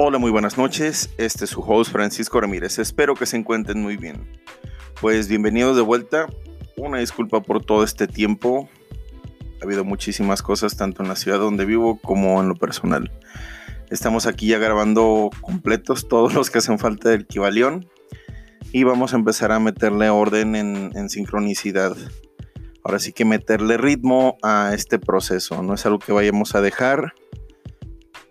Hola, muy buenas noches. Este es su host Francisco Ramírez. Espero que se encuentren muy bien. Pues bienvenidos de vuelta. Una disculpa por todo este tiempo. Ha habido muchísimas cosas tanto en la ciudad donde vivo como en lo personal. Estamos aquí ya grabando completos todos los que hacen falta del Kibalión y vamos a empezar a meterle orden en, en sincronicidad. Ahora sí que meterle ritmo a este proceso. No es algo que vayamos a dejar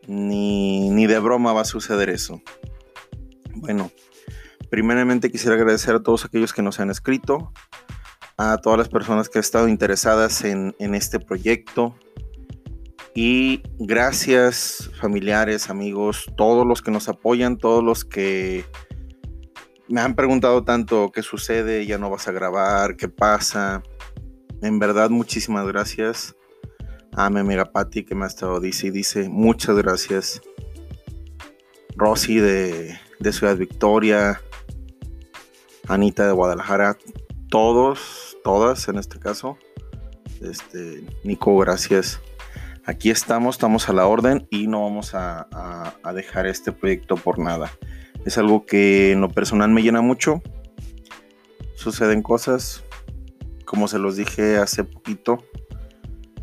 ni, de broma va a suceder eso. Bueno, primeramente quisiera agradecer a todos aquellos que nos han escrito, a todas las personas que han estado interesadas en, en este proyecto. Y gracias familiares, amigos, todos los que nos apoyan, todos los que me han preguntado tanto qué sucede, ya no vas a grabar, qué pasa. En verdad, muchísimas gracias a mi amiga Patti que me ha estado dice dice muchas gracias. Rosy de, Ciudad Victoria, Anita de Guadalajara, todos, todas en este caso. Este, Nico, gracias. Aquí estamos, estamos a la orden y no vamos a, a dejar este proyecto por nada. Es algo que en lo personal me llena mucho. Suceden cosas, como se los dije hace poquito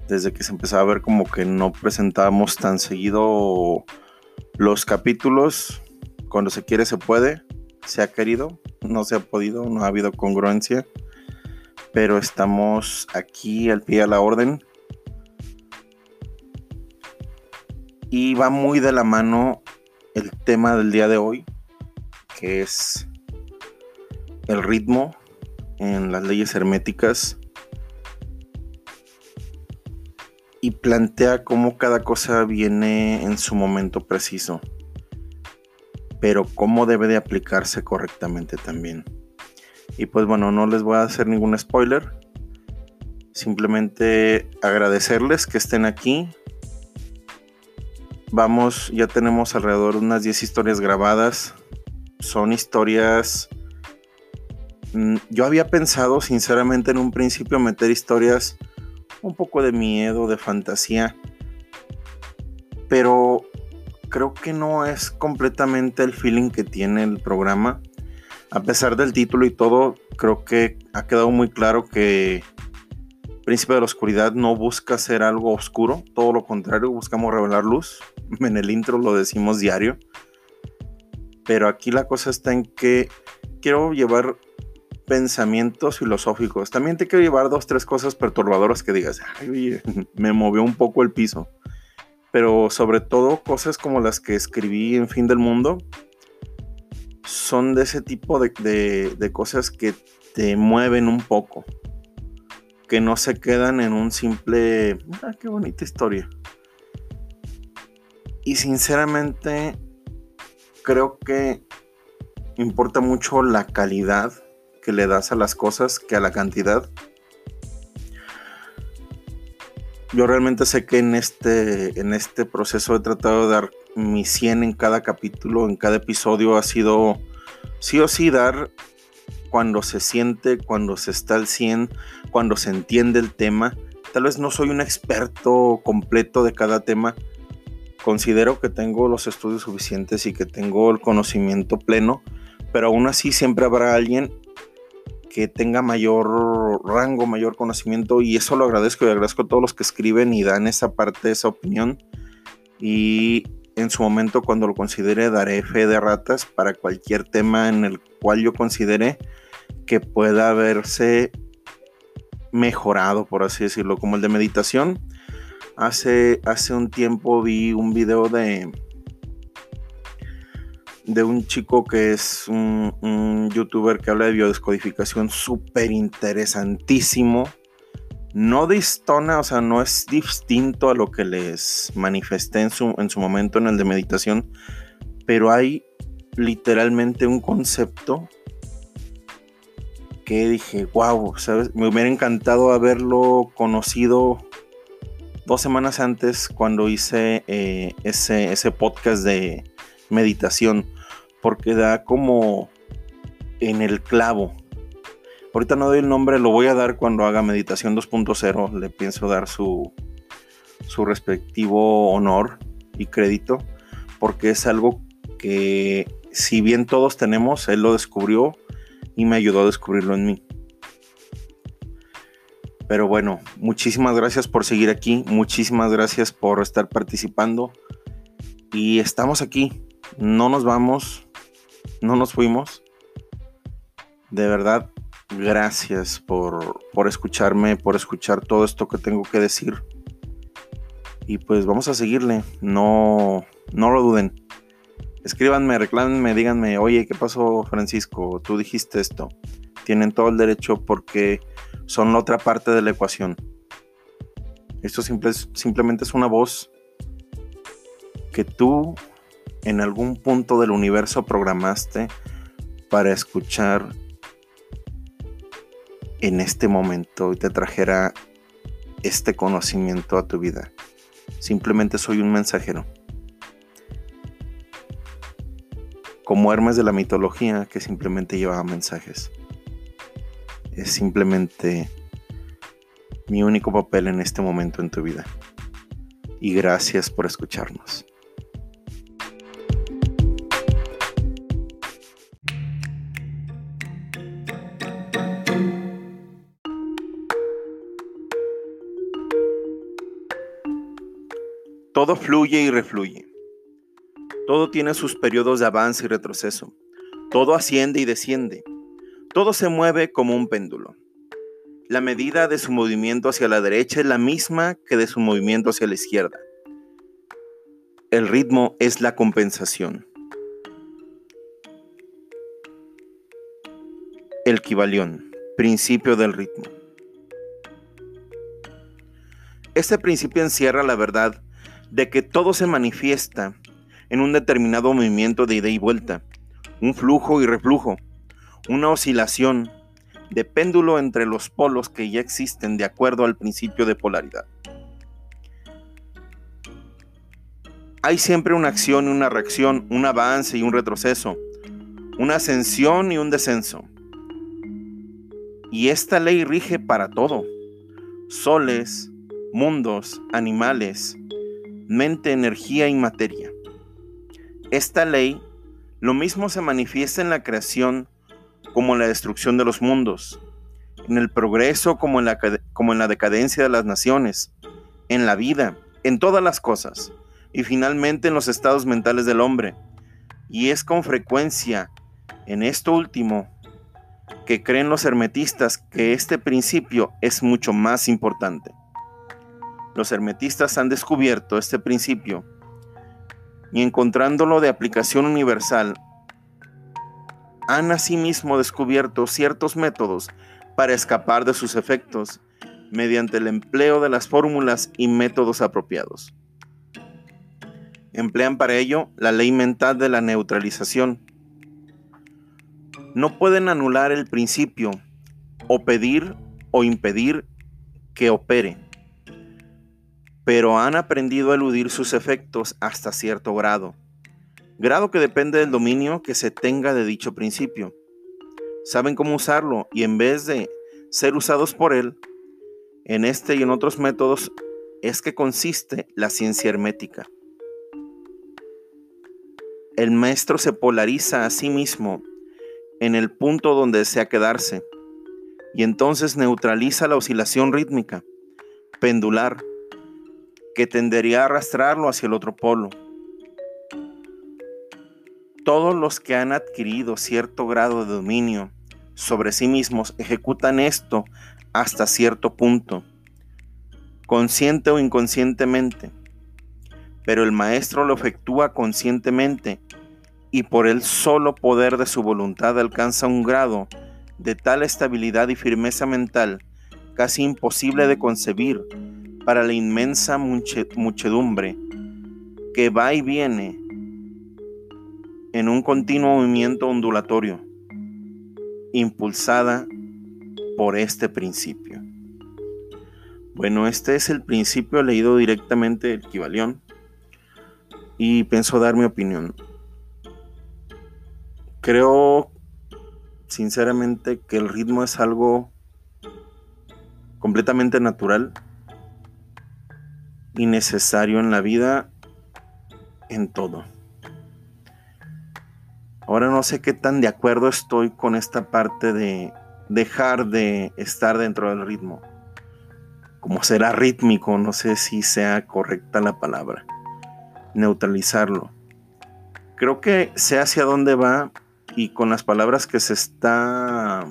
desde que se empezaba a ver como que no presentábamos tan seguido los capítulos. Cuando se quiere se puede, se ha querido, no se ha podido, no ha habido congruencia. Pero estamos aquí al pie a la orden. Y va muy de la mano el tema del día de hoy, que es el ritmo en las leyes herméticas y plantea cómo cada cosa viene en su momento preciso, pero cómo debe de aplicarse correctamente también. Y pues bueno, no les voy a hacer ningún spoiler, simplemente agradecerles que estén aquí. Vamos, ya tenemos alrededor de unas 10 historias grabadas. Son historias... Mm, yo había pensado sinceramente en un principio meter historias un poco de miedo, de fantasía, pero creo que no es completamente el feeling que tiene el programa. A pesar del título y todo, creo que ha quedado muy claro que Príncipe de la Oscuridad no busca ser algo oscuro, todo lo contrario, buscamos revelar luz. En el intro lo decimos diario. Pero aquí la cosa está en que quiero llevar pensamientos filosóficos. También te quiero llevar dos, tres cosas perturbadoras que digas, Ay, me movió un poco el piso. Pero sobre todo cosas como las que escribí en Fin del Mundo son de ese tipo de, de cosas que te mueven un poco. Que no se quedan en un simple, ah, qué bonita historia. Y sinceramente creo que importa mucho la calidad que le das a las cosas que a la cantidad. Yo realmente sé que en este, en este proceso he tratado de dar mi 100 en cada capítulo, en cada episodio ha sido sí o sí dar cuando se siente, cuando se está al 100, cuando se entiende el tema. Tal vez no soy un experto completo de cada tema. Considero que tengo los estudios suficientes y que tengo el conocimiento pleno, pero aún así siempre habrá alguien que tenga mayor rango, mayor conocimiento y eso lo agradezco y agradezco a todos los que escriben y dan esa parte, esa opinión y en su momento cuando lo considere daré fe de ratas para cualquier tema en el cual yo considere que pueda verse mejorado, por así decirlo, como el de meditación. Hace, hace un tiempo vi un video de, de un chico que es un, youtuber que habla de biodescodificación súper interesantísimo. no distona, o sea, no es distinto a lo que les manifesté en su, en su momento en el de meditación, pero hay literalmente un concepto que dije, wow, ¿sabes? Me hubiera encantado haberlo conocido dos semanas antes cuando hice eh, ese, ese podcast de meditación, porque da como en el clavo. Ahorita no doy el nombre, lo voy a dar cuando haga meditación 2.0, le pienso dar su, su respectivo honor y crédito, porque es algo que si bien todos tenemos, él lo descubrió y me ayudó a descubrirlo en mí. Pero bueno, muchísimas gracias por seguir aquí, muchísimas gracias por estar participando y estamos aquí, no nos vamos, no nos fuimos. De verdad, gracias por, por escucharme, por escuchar todo esto que tengo que decir. Y pues vamos a seguirle, no, no lo duden. Escríbanme, reclámenme, díganme, oye, ¿qué pasó Francisco? Tú dijiste esto. Tienen todo el derecho porque son la otra parte de la ecuación. Esto simplemente es una voz que tú en algún punto del universo programaste para escuchar en este momento y te trajera este conocimiento a tu vida. Simplemente soy un mensajero. como Hermes de la mitología que simplemente llevaba mensajes. Es simplemente mi único papel en este momento en tu vida. Y gracias por escucharnos. Todo fluye y refluye. Todo tiene sus periodos de avance y retroceso. Todo asciende y desciende. Todo se mueve como un péndulo. La medida de su movimiento hacia la derecha es la misma que de su movimiento hacia la izquierda. El ritmo es la compensación. El Kibalión, principio del ritmo. Este principio encierra la verdad de que todo se manifiesta en un determinado movimiento de ida y vuelta, un flujo y reflujo, una oscilación de péndulo entre los polos que ya existen de acuerdo al principio de polaridad. Hay siempre una acción y una reacción, un avance y un retroceso, una ascensión y un descenso. Y esta ley rige para todo. Soles, mundos, animales, mente, energía y materia. Esta ley lo mismo se manifiesta en la creación como en la destrucción de los mundos, en el progreso como en la, como en la decadencia de las naciones, en la vida, en todas las cosas, y finalmente en los estados mentales del hombre. Y es con frecuencia en esto último que creen los hermetistas que este principio es mucho más importante. Los hermetistas han descubierto este principio y encontrándolo de aplicación universal, han asimismo descubierto ciertos métodos para escapar de sus efectos mediante el empleo de las fórmulas y métodos apropiados. Emplean para ello la ley mental de la neutralización. No pueden anular el principio o pedir o impedir que opere pero han aprendido a eludir sus efectos hasta cierto grado, grado que depende del dominio que se tenga de dicho principio. Saben cómo usarlo y en vez de ser usados por él, en este y en otros métodos es que consiste la ciencia hermética. El maestro se polariza a sí mismo en el punto donde desea quedarse y entonces neutraliza la oscilación rítmica, pendular, que tendería a arrastrarlo hacia el otro polo. Todos los que han adquirido cierto grado de dominio sobre sí mismos ejecutan esto hasta cierto punto, consciente o inconscientemente, pero el maestro lo efectúa conscientemente y por el solo poder de su voluntad alcanza un grado de tal estabilidad y firmeza mental casi imposible de concebir para la inmensa muchedumbre que va y viene en un continuo movimiento ondulatorio, impulsada por este principio. Bueno, este es el principio leído directamente del Kibalión y pienso dar mi opinión. Creo sinceramente que el ritmo es algo completamente natural y necesario en la vida en todo. Ahora no sé qué tan de acuerdo estoy con esta parte de dejar de estar dentro del ritmo. Como será rítmico, no sé si sea correcta la palabra. Neutralizarlo. Creo que sé hacia dónde va y con las palabras que se está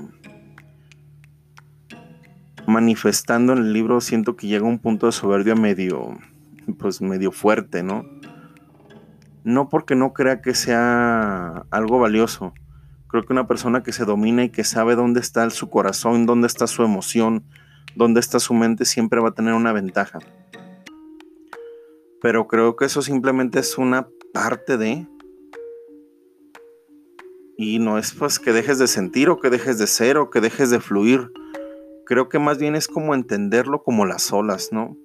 manifestando en el libro siento que llega un punto de soberbia medio pues medio fuerte, ¿no? No porque no crea que sea algo valioso. Creo que una persona que se domina y que sabe dónde está su corazón, dónde está su emoción, dónde está su mente, siempre va a tener una ventaja. Pero creo que eso simplemente es una parte de... Y no es pues que dejes de sentir o que dejes de ser o que dejes de fluir. Creo que más bien es como entenderlo como las olas, ¿no?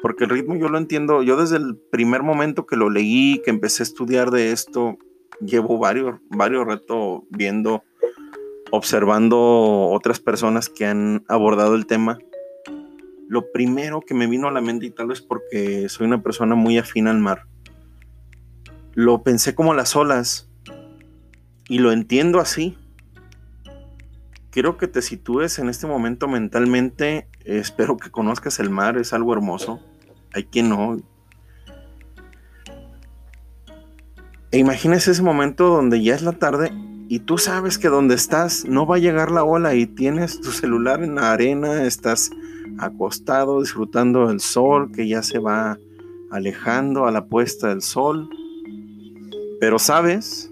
Porque el ritmo yo lo entiendo, yo desde el primer momento que lo leí, que empecé a estudiar de esto, llevo varios, varios retos viendo, observando otras personas que han abordado el tema. Lo primero que me vino a la mente, y tal vez porque soy una persona muy afín al mar, lo pensé como las olas y lo entiendo así. Quiero que te sitúes en este momento mentalmente. Espero que conozcas el mar, es algo hermoso hay quien no. E imagínese ese momento donde ya es la tarde y tú sabes que donde estás no va a llegar la ola y tienes tu celular en la arena, estás acostado disfrutando del sol que ya se va alejando a la puesta del sol. Pero sabes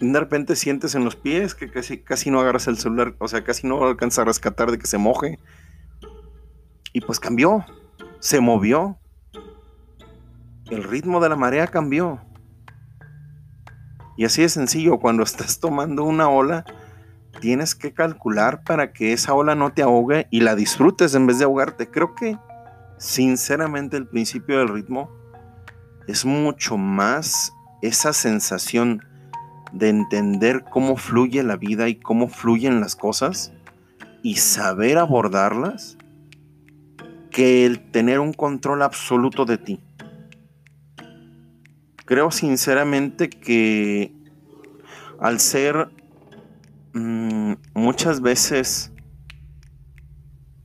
de repente sientes en los pies que casi, casi no agarras el celular, o sea, casi no alcanza a rescatar de que se moje. Y pues cambió, se movió. El ritmo de la marea cambió. Y así de sencillo, cuando estás tomando una ola, tienes que calcular para que esa ola no te ahogue y la disfrutes en vez de ahogarte. Creo que, sinceramente, el principio del ritmo es mucho más esa sensación de entender cómo fluye la vida y cómo fluyen las cosas y saber abordarlas que el tener un control absoluto de ti. Creo sinceramente que al ser mm, muchas veces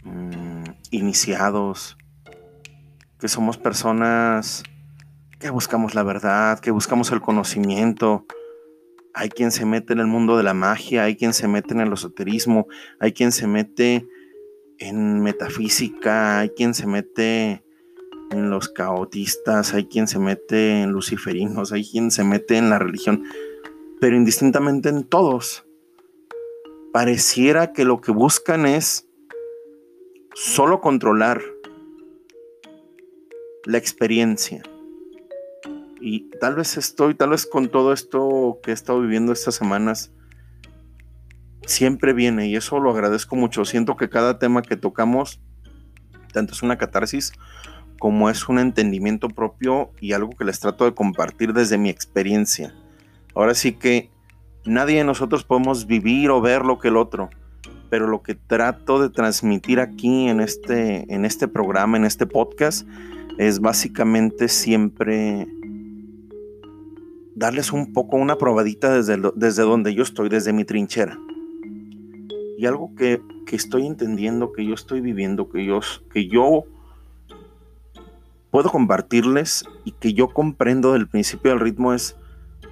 mm, iniciados, que somos personas que buscamos la verdad, que buscamos el conocimiento, hay quien se mete en el mundo de la magia, hay quien se mete en el esoterismo, hay quien se mete en metafísica, hay quien se mete en los caotistas, hay quien se mete en luciferinos, hay quien se mete en la religión, pero indistintamente en todos. Pareciera que lo que buscan es solo controlar la experiencia y tal vez estoy, tal vez con todo esto que he estado viviendo estas semanas, siempre viene y eso lo agradezco mucho. Siento que cada tema que tocamos, tanto es una catarsis como es un entendimiento propio y algo que les trato de compartir desde mi experiencia. Ahora sí que nadie de nosotros podemos vivir o ver lo que el otro, pero lo que trato de transmitir aquí en este, en este programa, en este podcast, es básicamente siempre darles un poco una probadita desde, desde donde yo estoy, desde mi trinchera. Y algo que, que, estoy entendiendo, que yo estoy viviendo, que yo, que yo puedo compartirles y que yo comprendo del principio del ritmo es,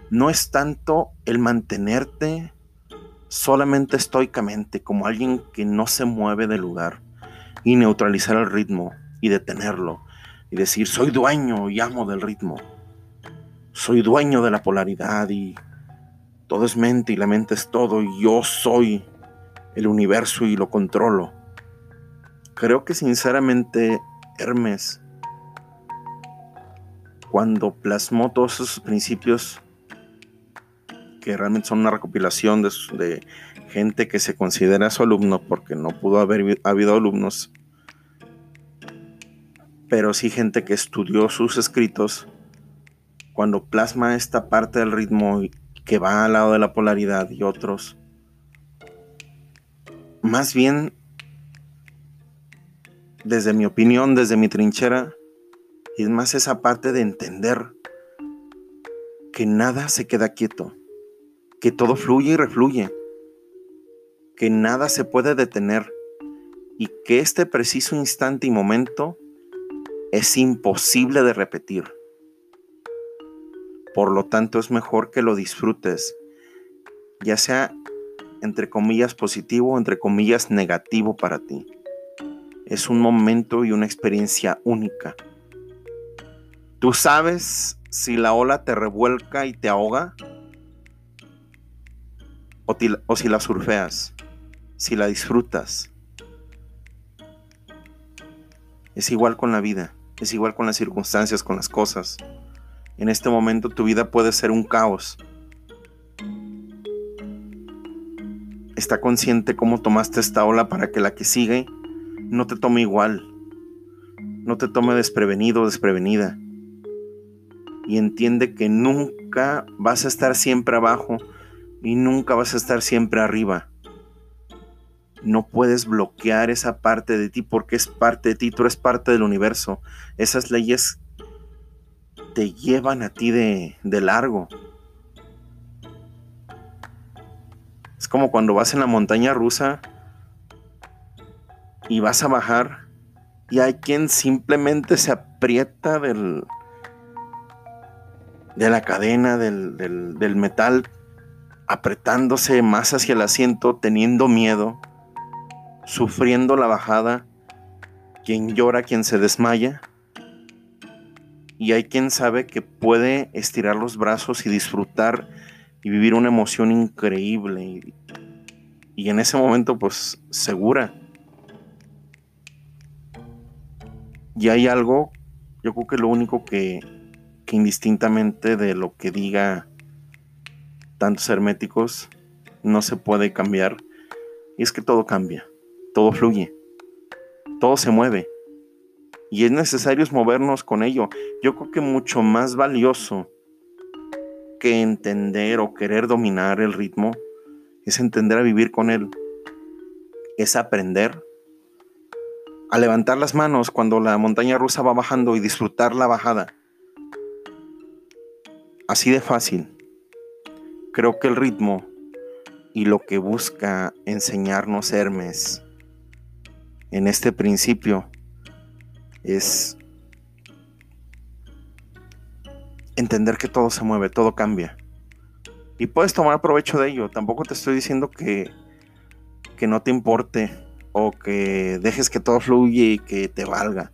no es tanto el mantenerte solamente estoicamente como alguien que no se mueve del lugar y neutralizar el ritmo y detenerlo y decir soy dueño y amo del ritmo soy dueño de la polaridad y todo es mente y la mente es todo y yo soy el universo y lo controlo. Creo que sinceramente Hermes, cuando plasmó todos esos principios que realmente son una recopilación de, gente que se considera su alumno porque no pudo haber habido alumnos, pero sí gente que estudió sus escritos, cuando plasma esta parte del ritmo que va al lado de la polaridad y otros, más bien, desde mi opinión, desde mi trinchera, es más esa parte de entender que nada se queda quieto, que todo fluye y refluye, que nada se puede detener y que este preciso instante y momento es imposible de repetir. Por lo tanto, es mejor que lo disfrutes, ya sea entre comillas positivo o entre comillas negativo para ti. Es un momento y una experiencia única. Tú sabes si la ola te revuelca y te ahoga o, si la surfeas, si la disfrutas. Es igual con la vida, es igual con las circunstancias, con las cosas. En este momento tu vida puede ser un caos. Está consciente cómo tomaste esta ola para que la que sigue no te tome igual, no te tome desprevenido o desprevenida. Y entiende que nunca vas a estar siempre abajo y nunca vas a estar siempre arriba. No puedes bloquear esa parte de ti porque es parte de ti, tú eres parte del universo. Esas leyes te llevan a ti de, largo. Es como cuando vas en la montaña rusa y vas a bajar y hay quien simplemente se aprieta del, de la cadena del, del metal, apretándose más hacia el asiento, teniendo miedo, sufriendo la bajada, quien llora, quien se desmaya. Y hay quien sabe que puede estirar los brazos y disfrutar y vivir una emoción increíble. Y, en ese momento, pues, segura. Y hay algo, yo creo que lo único que, que indistintamente de lo que diga tantos herméticos, no se puede cambiar. Y es que todo cambia, todo fluye, todo se mueve. Y es necesario movernos con ello. Yo creo que mucho más valioso que entender o querer dominar el ritmo es entender a vivir con él. Es aprender a levantar las manos cuando la montaña rusa va bajando y disfrutar la bajada. Así de fácil. Creo que el ritmo y lo que busca enseñarnos Hermes en este principio es entender que todo se mueve, todo cambia. Y puedes tomar provecho de ello. Tampoco te estoy diciendo que, que no te importe o que dejes que todo fluya y que te valga.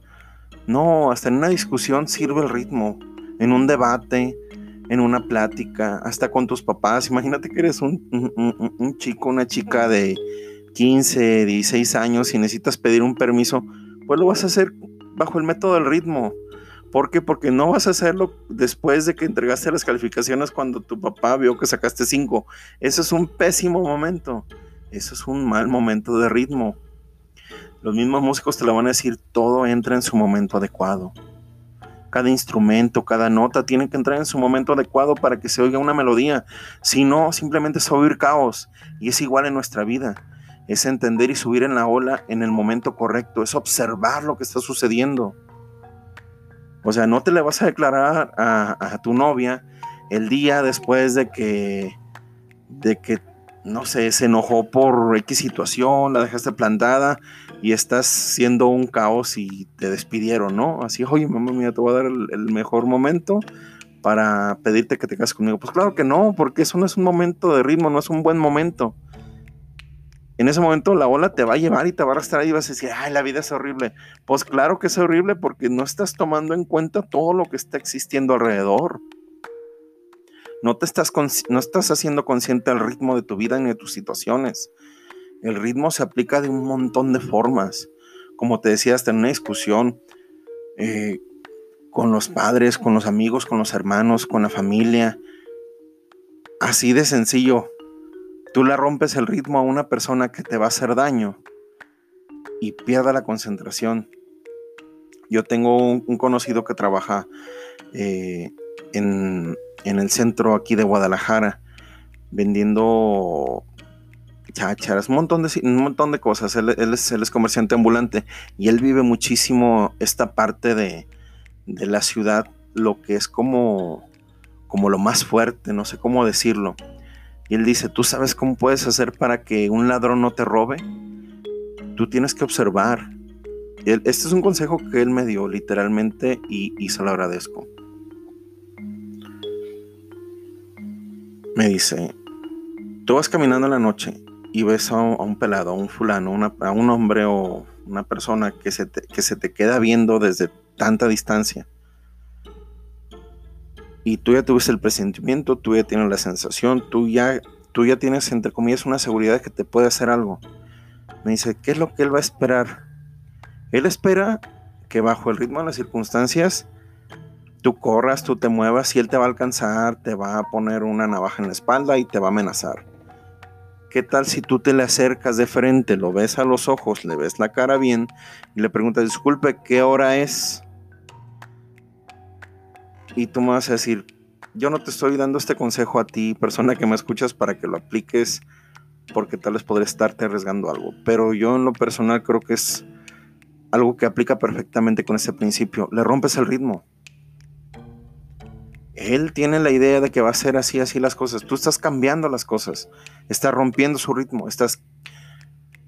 No, hasta en una discusión sirve el ritmo. En un debate, en una plática, hasta con tus papás. Imagínate que eres un, un chico, una chica de 15, 16 años y necesitas pedir un permiso. Pues lo vas a hacer bajo el método del ritmo. ¿Por qué? Porque no vas a hacerlo después de que entregaste las calificaciones cuando tu papá vio que sacaste 5. Eso es un pésimo momento. Eso es un mal momento de ritmo. Los mismos músicos te lo van a decir, todo entra en su momento adecuado. Cada instrumento, cada nota tiene que entrar en su momento adecuado para que se oiga una melodía. Si no, simplemente es oír caos. Y es igual en nuestra vida. Es entender y subir en la ola en el momento correcto. Es observar lo que está sucediendo. O sea, no te le vas a declarar a, tu novia el día después de que, de que, no sé, se enojó por X situación, la dejaste plantada y estás siendo un caos y te despidieron, ¿no? Así, oye, mamá mía, te voy a dar el, el mejor momento para pedirte que te cases conmigo. Pues claro que no, porque eso no es un momento de ritmo, no es un buen momento en ese momento la ola te va a llevar y te va a arrastrar y vas a decir, ay, la vida es horrible. Pues claro que es horrible porque no estás tomando en cuenta todo lo que está existiendo alrededor. No te estás, no estás haciendo consciente del ritmo de tu vida ni de tus situaciones. El ritmo se aplica de un montón de formas. Como te decía, hasta en una discusión eh, con los padres, con los amigos, con los hermanos, con la familia. Así de sencillo. Tú le rompes el ritmo a una persona que te va a hacer daño y pierda la concentración. Yo tengo un, conocido que trabaja eh, en, el centro aquí de Guadalajara vendiendo chácharas, un montón de, un montón de cosas. Él, es, comerciante ambulante y él vive muchísimo esta parte de, de, la ciudad, lo que es como, como lo más fuerte, no sé cómo decirlo. Y él dice, ¿tú sabes cómo puedes hacer para que un ladrón no te robe? Tú tienes que observar. Este es un consejo que él me dio literalmente y, se lo agradezco. Me dice, tú vas caminando en la noche y ves a un, pelado, a un fulano, a un hombre o una persona que se, que se te queda viendo desde tanta distancia. Y tú ya tuviste el presentimiento, tú ya tienes la sensación, tú ya, tú ya tienes, entre comillas, una seguridad que te puede hacer algo. Me dice, ¿qué es lo que él va a esperar? Él espera que bajo el ritmo de las circunstancias tú corras, tú te muevas y él te va a alcanzar, te va a poner una navaja en la espalda y te va a amenazar. ¿Qué tal si tú te le acercas de frente, lo ves a los ojos, le ves la cara bien y le preguntas, disculpe, ¿qué hora es? Y tú me vas a decir, yo no te estoy dando este consejo a ti, persona que me escuchas, para que lo apliques porque tal vez podría estarte arriesgando algo. Pero yo en lo personal creo que es algo que aplica perfectamente con ese principio. Le rompes el ritmo. Él tiene la idea de que va a ser así, así las cosas. Tú estás cambiando las cosas. Estás rompiendo su ritmo. Estás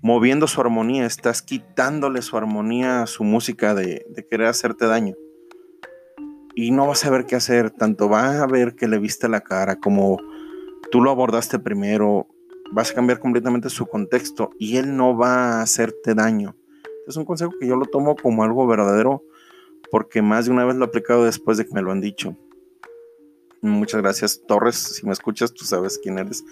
moviendo su armonía. Estás quitándole su armonía su música de querer hacerte daño. Y no vas a saber qué hacer. Tanto va a ver que le viste la cara como tú lo abordaste primero. Vas a cambiar completamente su contexto y él no va a hacerte daño es un consejo que yo lo tomo como algo verdadero porque más de una vez lo he aplicado después de que me lo han dicho. Muchas gracias, Torres. Si me escuchas, tú sabes quién eres.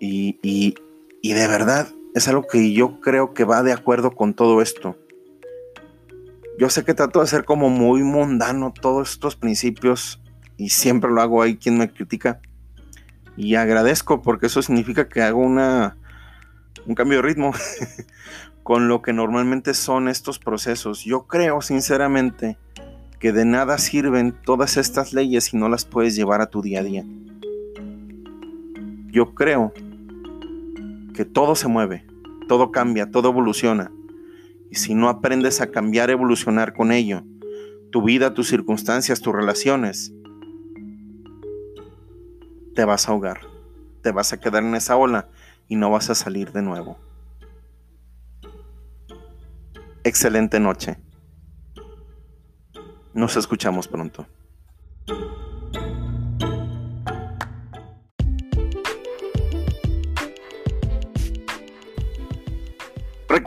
Y, y de verdad, es algo que yo creo que va de acuerdo con todo esto. Yo sé que trato de ser como muy mundano todos estos principios y siempre lo hago. Hay quien me critica. Y agradezco porque eso significa que hago una, un cambio de ritmo. con lo que normalmente son estos procesos. Yo creo sinceramente que de nada sirven todas estas leyes si no las puedes llevar a tu día a día. Yo creo que todo se mueve, todo cambia, todo evoluciona. Y si no aprendes a cambiar, evolucionar con ello, tu vida, tus circunstancias, tus relaciones, te vas a ahogar, te vas a quedar en esa ola y no vas a salir de nuevo excelente noche. Nos escuchamos pronto.